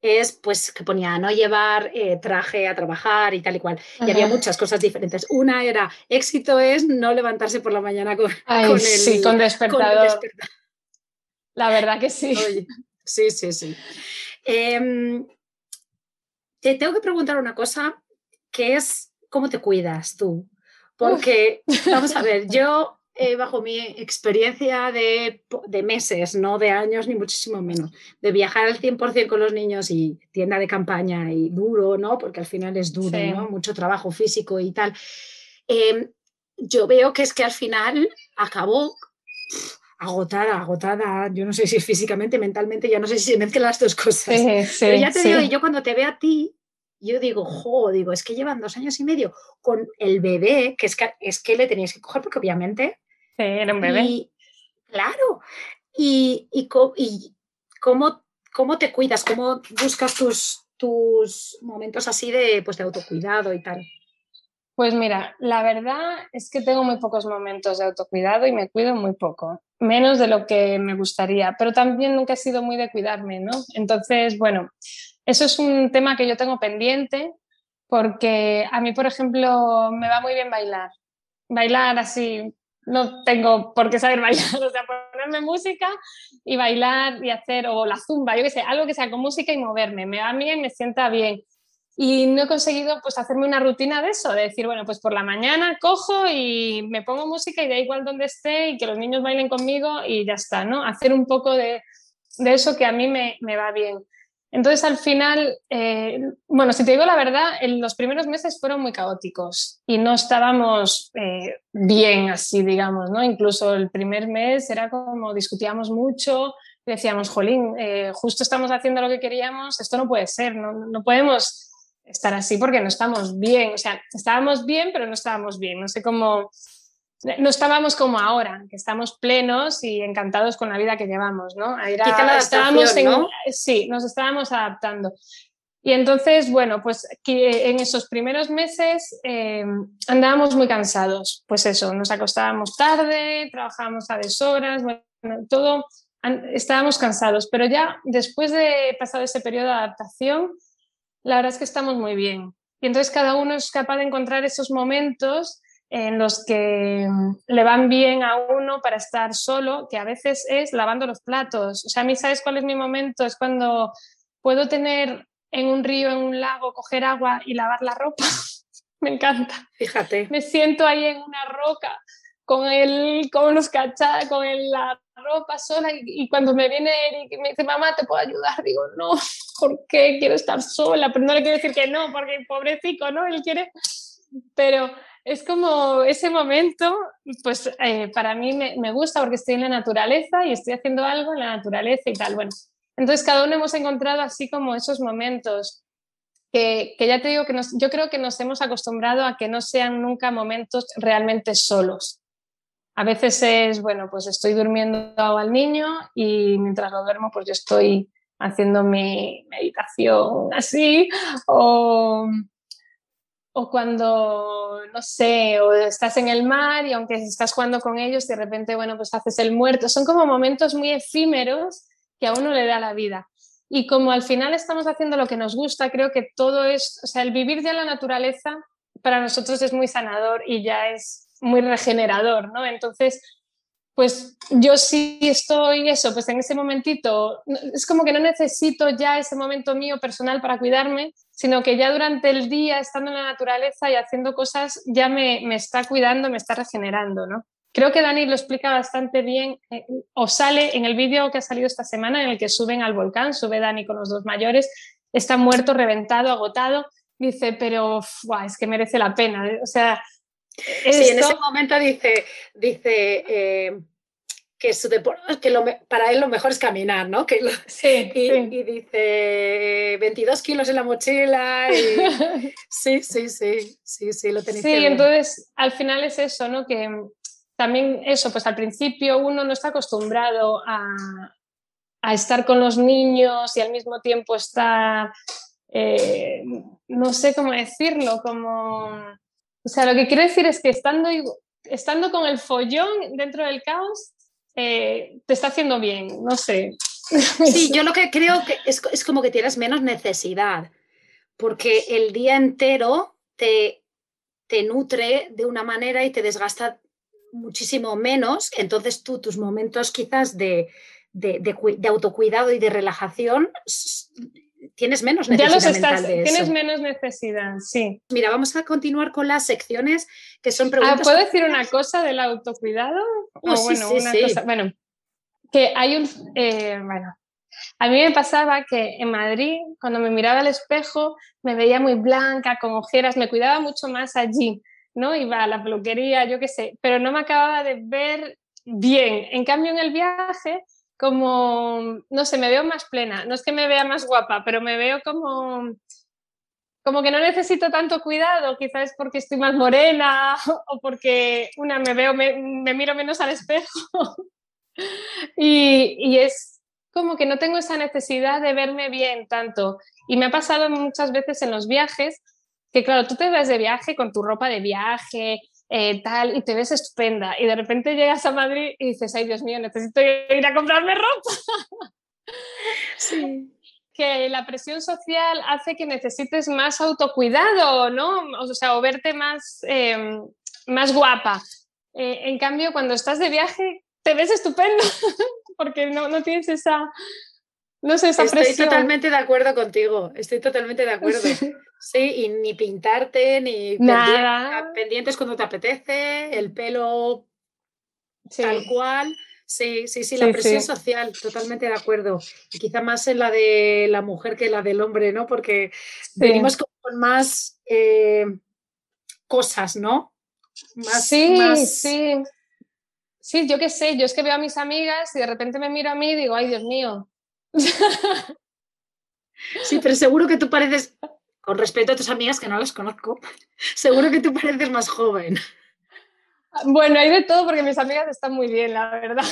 es pues que ponía no llevar eh, traje a trabajar y tal y cual. Y había muchas cosas diferentes. Una era éxito es no levantarse por la mañana con, el, sí, con, despertador. La verdad que sí. sí, sí, sí. Em, te tengo que preguntar una cosa, que es cómo te cuidas tú. Porque, vamos a ver, yo eh, bajo mi experiencia de, meses, no de años ni muchísimo menos, de viajar al 100% con los niños y tienda de campaña y duro, ¿no? Porque al final es duro, ¿no? Mucho trabajo físico y tal. Em, yo veo que es que al final acabo agotada, agotada, yo no sé si físicamente, mentalmente, ya no sé si se mezclan las dos cosas. Pero ya te digo, yo cuando te veo a ti, yo digo, jo, digo, es que llevan dos años y medio con el bebé, que es que, es que le teníais que coger porque obviamente... Sí, era un bebé. claro. Y, y, cómo, cómo te cuidas, cómo buscas tus, tus momentos así de, pues, de autocuidado y tal. Pues mira, la verdad es que tengo muy pocos momentos de autocuidado y me cuido muy poco, menos de lo que me gustaría, pero también nunca he sido muy de cuidarme, ¿no? Entonces, bueno, eso es un tema que yo tengo pendiente porque a mí, por ejemplo, me va muy bien bailar. bailar así, no tengo por qué saber bailar, o sea, ponerme música y bailar y hacer, o la zumba, yo qué sé, algo que sea con música y moverme, me va bien, me sienta bien. Y no he conseguido pues hacerme una rutina de eso, de decir, bueno, pues por la mañana cojo y me pongo música y da igual donde esté y que los niños bailen conmigo y ya está, ¿no? Hacer un poco de, de eso que a mí me, me va bien. Entonces, al final, eh, bueno, si te digo la verdad, en los primeros meses fueron muy caóticos y no estábamos eh, bien así, digamos, ¿no? Incluso el primer mes era como discutíamos mucho, decíamos, jolín, eh, justo estamos haciendo lo que queríamos, esto no puede ser, no, no podemos estar así porque no estamos bien, o sea, estábamos bien, pero no estábamos bien, no sé cómo, no estábamos como ahora, que estamos plenos y encantados con la vida que llevamos, ¿no? estábamos Sí, nos estábamos adaptando. Y entonces, bueno, pues en esos primeros meses eh, andábamos muy cansados. Pues eso, nos acostábamos tarde, trabajábamos a deshoras, bueno, todo, estábamos cansados. Pero ya después de pasado ese periodo de adaptación, la verdad es que estamos muy bien. Y entonces cada uno es capaz de encontrar esos momentos en los que mm, le van bien a uno para estar solo, que a veces es lavando los platos. O sea, a mí, ¿sabes cuál es mi momento? Es cuando puedo tener en un río, en un lago, coger agua y lavar la ropa. me encanta. Fíjate. Me siento ahí en una roca con, el, con los cachas, con la ropa sola y, cuando me viene Eric y me dice, mamá, ¿te puedo ayudar? Digo, no, ¿por qué? Quiero estar sola, pero no le quiero decir que no, porque pobrecito, ¿no? Él quiere... Pero es como ese momento, pues eh, para mí me, gusta porque estoy en la naturaleza y estoy haciendo algo en la naturaleza y tal. Bueno, entonces cada uno hemos encontrado así como esos momentos que, que ya te digo que yo creo que nos hemos acostumbrado a que no sean nunca momentos realmente solos. A veces es, bueno, pues estoy durmiendo al niño y mientras lo duermo, pues yo estoy haciendo mi meditación así o o cuando, no sé, o estás en el mar y aunque estás jugando con ellos, de repente, bueno, pues haces el muerto. Son como momentos muy efímeros que a uno le da la vida. Y como al final estamos haciendo lo que nos gusta, creo que todo es, o sea, el vivir ya la naturaleza para nosotros es muy sanador y ya es muy regenerador, ¿no? Entonces, pues yo sí estoy eso, pues en ese momentito, es como que no necesito ya ese momento mío personal para cuidarme, sino que ya durante el día, estando en la naturaleza y haciendo cosas, ya me, me está cuidando, me está regenerando, ¿no? Creo que Dani lo explica bastante bien, eh, o sale en el vídeo que ha salido esta semana en el que suben al volcán, sube Dani con los dos mayores, está muerto, reventado, agotado, dice, pero es que merece la pena, o sea... Sí, en ese momento dice, dice eh, que, su que lo, para él lo mejor es caminar, ¿no? Que sí, y, dice 22 kilos en la mochila. sí, sí, sí, sí, sí, lo tenéis. Sí, entonces al final es eso, ¿no? Que también eso, pues al principio uno no está acostumbrado a, a estar con los niños y al mismo tiempo está, eh, no sé cómo decirlo, como... O sea, lo que quiero decir es que estando, estando con el follón dentro del caos, eh, te está haciendo bien, no sé. Sí, yo lo que creo que es, es, como que tienes menos necesidad, porque el día entero te, te nutre de una manera y te desgasta muchísimo menos, entonces tú tus momentos quizás de, de, de autocuidado y de relajación tienes menos necesidad. tienes menos necesidad, sí. Mira, vamos a continuar con las secciones que son ah, preguntas. ¿Puedo decir una cosa del autocuidado? Uh, bueno, una cosa, bueno, que hay un, eh, bueno, a mí me pasaba que en Madrid, cuando me miraba al espejo, me veía muy blanca, con ojeras, me cuidaba mucho más allí, ¿no? Iba a la peluquería, yo qué sé, pero no me acababa de ver bien. En cambio, en el viaje como, no sé, me veo más plena. No es que me vea más guapa, pero me veo como, como que no necesito tanto cuidado, quizás porque estoy más morena o porque una me veo, me, miro menos al espejo. y, y, es como que no tengo esa necesidad de verme bien tanto. Y me ha pasado muchas veces en los viajes que, claro, tú te ves de viaje con tu ropa de viaje, eh, tal, y te ves estupenda. Y de repente llegas a Madrid y dices, ay Dios mío, necesito ir a comprarme ropa. Sí. Que la presión social hace que necesites más autocuidado, ¿no? O sea, o verte más, em, más guapa. Eh, en cambio, cuando estás de viaje, te ves estupendo, porque no, no tienes esa, no sé, esa Estoy totalmente de acuerdo contigo, estoy totalmente de acuerdo. Sí, y ni pintarte, ni Nada. pendientes cuando te apetece, el pelo tal cual. Sí, sí, sí, la presión social, totalmente de acuerdo. Y quizá más en la de la mujer que la del hombre, ¿no? Porque venimos con más eh, cosas, ¿no? Más, sí, sí. Sí, yo qué sé, yo es que veo a mis amigas y de repente me miro a mí y digo, ay, Dios mío. Sí, pero seguro que tú pareces, con respeto a tus amigas que no las conozco, seguro que tú pareces más joven. Bueno, hay de todo porque mis amigas están muy bien, la verdad.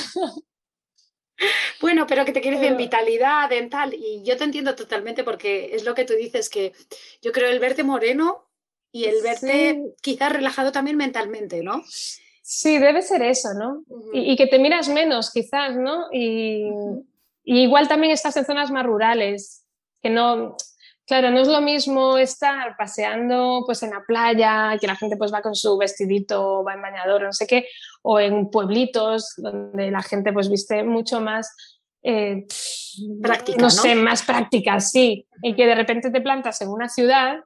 Bueno, pero que te quieres en vitalidad, en tal, y yo te entiendo totalmente porque es lo que tú dices, que yo creo el verte moreno y el verte quizás relajado también mentalmente, ¿no? Sí, debe ser eso, ¿no? y, que te miras menos, quizás, ¿no? Y, y, igual también estás en zonas más rurales, que no, Claro, no es lo mismo estar paseando pues en la playa, que la gente pues va con su vestidito, va en bañador, no sé qué, o en pueblitos donde la gente pues viste mucho más eh, práctica, no, sé, más práctica, sí, y que de repente te plantas en una ciudad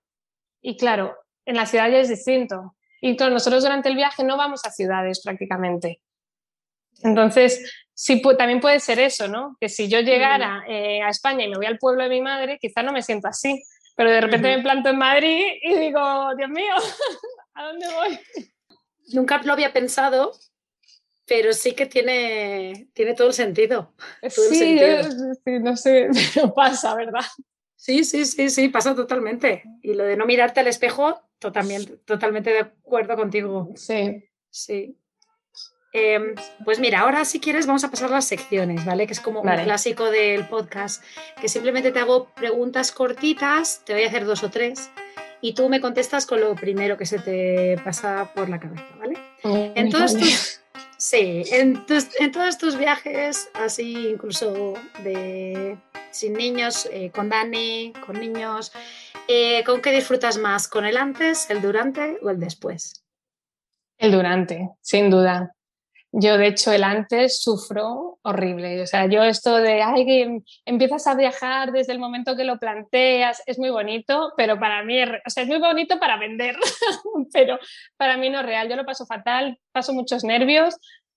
y claro, en la ciudad ya es distinto. Y claro, nosotros durante el viaje no vamos a ciudades prácticamente. Entonces, sí, también puede ser eso, ¿no? Que si yo llegara eh, a España y me voy al pueblo de mi madre, quizá no me siento así, pero de repente me planto en Madrid y digo, Dios mío, ¿a dónde voy? Nunca lo había pensado, pero sí que tiene, tiene todo el sentido. sí, no sé, pero pasa, ¿verdad? Sí, sí, sí, sí, pasa totalmente. Y lo de no mirarte al espejo, totalmente, totalmente de acuerdo contigo. Sí. Sí. Em, pues mira, ahora si quieres vamos a pasar las secciones, ¿vale? Que es como un clásico del podcast, que simplemente te hago preguntas cortitas, te voy a hacer dos o tres, y tú me contestas con lo primero que se te pasa por la cabeza, ¿vale? en todos tus, sí, en, todos tus viajes, así incluso de sin niños, eh, con Dani, con niños, eh, ¿con qué disfrutas más? ¿Con el antes, el durante o el después? El durante, sin duda. Yo, de hecho, el antes sufro horrible. O sea, yo esto de, ay, que empiezas a viajar desde el momento que lo planteas, es muy bonito, pero para mí, o sea, es muy bonito para vender, pero para mí no es real. Yo lo paso fatal, paso muchos nervios.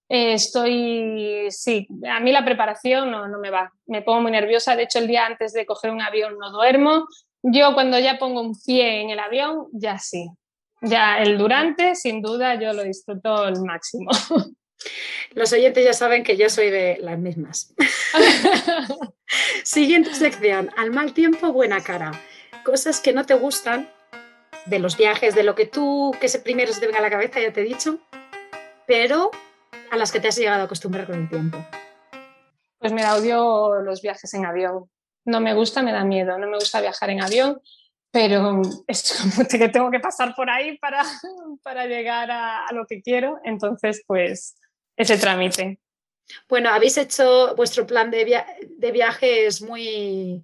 Eh, estoy, sí, a mí la preparación no, no me va. Me pongo muy nerviosa. De hecho, el día antes de coger un avión no duermo. Yo cuando ya pongo un pie en el avión, ya sí. Ya el durante, sin duda, yo lo disfruto al máximo. Los oyentes ya saben que yo soy de las mismas. Siguiente sección, al mal tiempo, buena cara. Cosas que no te gustan de los viajes, de lo que tú, que ese primero se te venga a la cabeza, ya te he dicho, pero a las que te has llegado a acostumbrar con el tiempo. Pues mira, odio los viajes en avión. No me gusta, me da miedo. No me gusta viajar en avión, pero es como que tengo que pasar por ahí para, para llegar a, a lo que quiero. Entonces, pues ese trámite. Bueno, habéis hecho vuestro plan de, de viaje es muy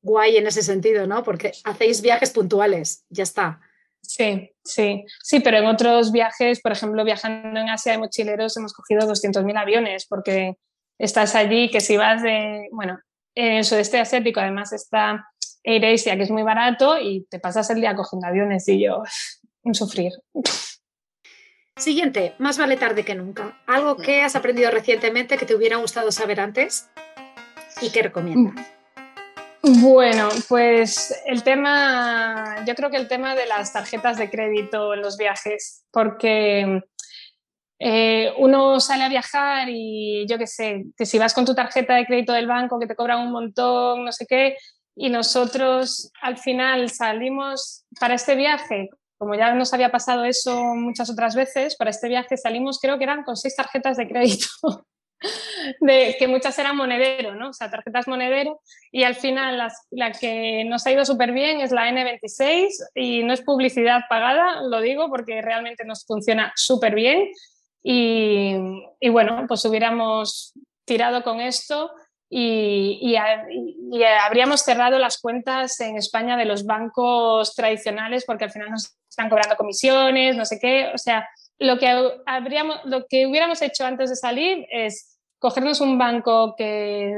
guay en ese sentido, ¿no? Porque hacéis viajes puntuales, ya está. Sí, sí, sí, pero en otros viajes, por ejemplo, viajando en Asia de mochileros, hemos cogido 200.000 aviones porque estás allí, que si vas de, bueno, en el sudeste asiático además está AirAsia, que es muy barato, y te pasas el día cogiendo aviones y yo, un sufrir. Siguiente, más vale tarde que nunca. Algo que has aprendido recientemente que te hubiera gustado saber antes y que recomiendas. Bueno, pues el tema, yo creo que el tema de las tarjetas de crédito en los viajes, porque eh, uno sale a viajar y yo qué sé, que si vas con tu tarjeta de crédito del banco que te cobran un montón, no sé qué, y nosotros al final salimos para este viaje como ya nos había pasado eso muchas otras veces, para este viaje salimos, creo que eran con seis tarjetas de crédito, de, que muchas eran monedero, ¿no? O sea, tarjetas monedero, y al final la que nos ha ido súper bien es la N26 y no es publicidad pagada, lo digo porque realmente nos funciona súper bien. Y, y bueno, pues hubiéramos tirado con esto y, habríamos cerrado las cuentas en España de los bancos tradicionales porque al final nos están cobrando comisiones, no sé qué. O sea, lo que, habríamos, lo que hubiéramos hecho antes de salir es cogernos un banco que,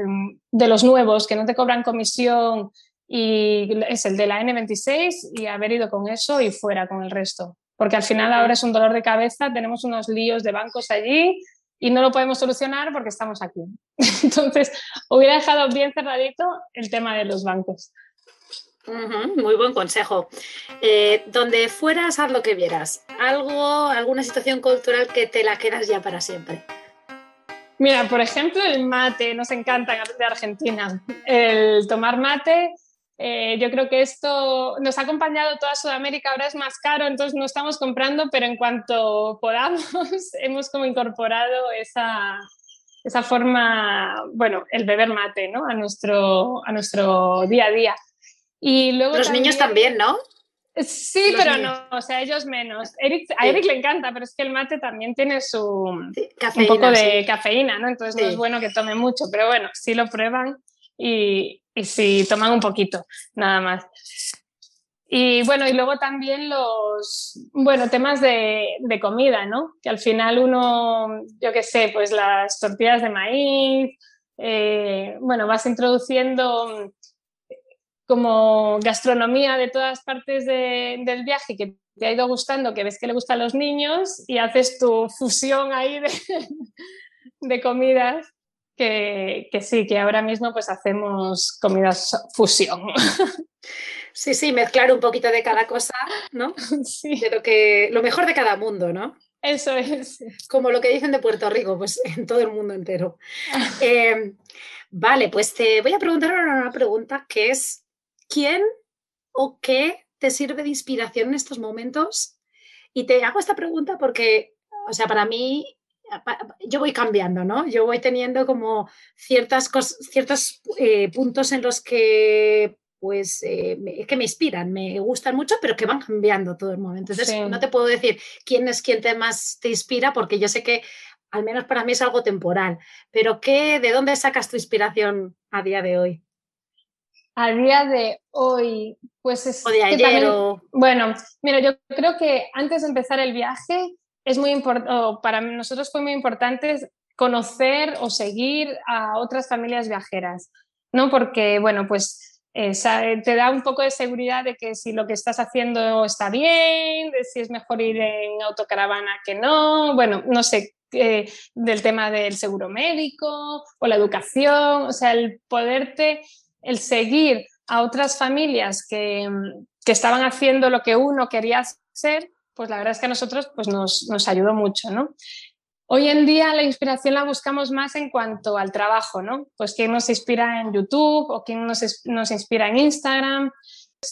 de los nuevos que no te cobran comisión y es el de la N26 y haber ido con eso y fuera con el resto. Porque al final ahora es un dolor de cabeza, tenemos unos líos de bancos allí y no lo podemos solucionar porque estamos aquí. Entonces, hubiera dejado bien cerradito el tema de los bancos. muy buen consejo. Eh, donde fueras, haz lo que vieras. Algo, alguna situación cultural que te la quedas ya para siempre. Mira, por ejemplo, el mate, nos encanta de Argentina. El tomar mate eh, yo creo que esto nos ha acompañado toda Sudamérica, ahora es más caro, entonces no estamos comprando, pero en cuanto podamos, hemos como incorporado esa, esa forma, bueno, el beber mate, ¿no? A nuestro, a nuestro día a día. Y luego Los niños también, ¿no? Sí, pero no, o sea, ellos menos. a Eric le encanta, pero es que el mate también tiene su un poco de cafeína, ¿no? Entonces no es bueno que tome mucho, pero bueno, sí lo prueban y, si toman un poquito, nada más. Y bueno, y luego también los, bueno, temas de, de comida, ¿no? Que al final uno, yo qué sé, pues las tortillas de maíz, eh, bueno, vas introduciendo como gastronomía de todas partes del viaje que te ha ido gustando, que ves que le gusta a los niños y haces tu fusión ahí de, de comidas que, sí, que ahora mismo pues hacemos comidas fusión. Sí, sí, mezclar un poquito de cada cosa, ¿no? Sí. Pero que lo mejor de cada mundo, ¿no? Eso es. Como lo que dicen de Puerto Rico, pues en todo el mundo entero. Em, vale, pues te voy a preguntar ahora una pregunta que es, ¿quién o qué te sirve de inspiración en estos momentos? Y te hago esta pregunta porque, o sea, para mí yo voy cambiando, ¿no? Yo voy teniendo como ciertas ciertos eh, puntos en los que pues eh, que me inspiran, me gustan mucho, pero que van cambiando todo el momento. Entonces, no te puedo decir quién es quien te más te inspira, porque yo sé que al menos para mí es algo temporal. Pero ¿qué, ¿de dónde sacas tu inspiración a día de hoy? A día de hoy, pues es. O de ayer Bueno, mira, yo creo que antes de empezar el viaje, es muy importante, para nosotros fue muy importante conocer o seguir a otras familias viajeras, ¿no? Porque, bueno, pues eh, te da un poco de seguridad de que si lo que estás haciendo está bien, de si es mejor ir en autocaravana que no, bueno, no sé, eh, del tema del seguro médico o la educación, o sea, el poderte, el seguir a otras familias que, que estaban haciendo lo que uno quería hacer, pues la verdad es que a nosotros pues nos, nos ayudó mucho, ¿no? Hoy en día la inspiración la buscamos más en cuanto al trabajo, ¿no? Pues quién nos inspira en YouTube o quién nos, nos inspira en Instagram.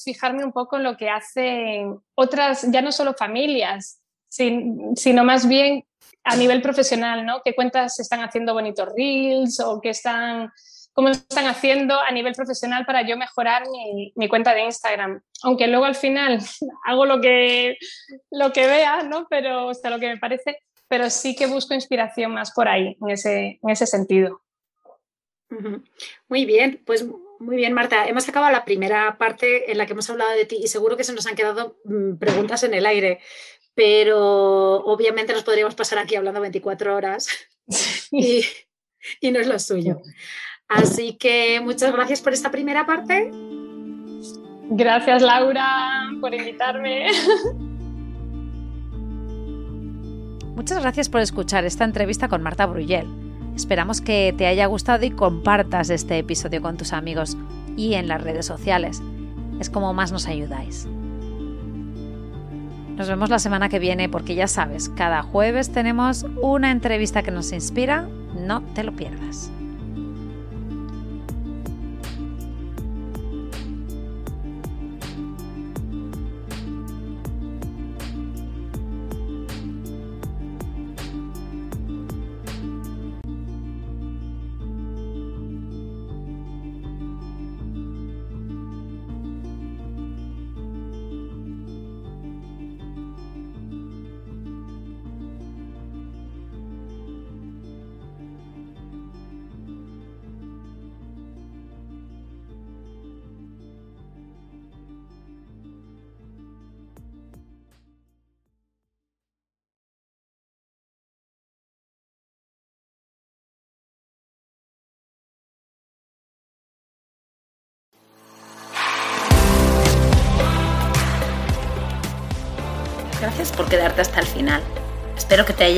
fijarme un poco en lo que hacen otras, ya no solo familias, sino más bien a nivel profesional, ¿no? ¿Qué cuentas están haciendo bonitos reels o qué están cómo están haciendo a nivel profesional para yo mejorar mi, cuenta de Instagram. Aunque luego al final hago lo que, lo que vea, ¿no? Pero, o sea, lo que me parece, pero sí que busco inspiración más por ahí, en ese, en ese sentido. Muy bien, pues muy bien, Marta. Hemos acabado la primera parte en la que hemos hablado de ti y seguro que se nos han quedado mm, preguntas en el aire, pero obviamente nos podríamos pasar aquí hablando 24 horas y, y no es lo suyo. Así que muchas gracias por esta primera parte. Gracias Laura por invitarme. Muchas gracias por escuchar esta entrevista con Marta Bruyel. Esperamos que te haya gustado y compartas este episodio con tus amigos y en las redes sociales. Es como más nos ayudáis. Nos vemos la semana que viene porque ya sabes, cada jueves tenemos una entrevista que nos inspira. No te lo pierdas.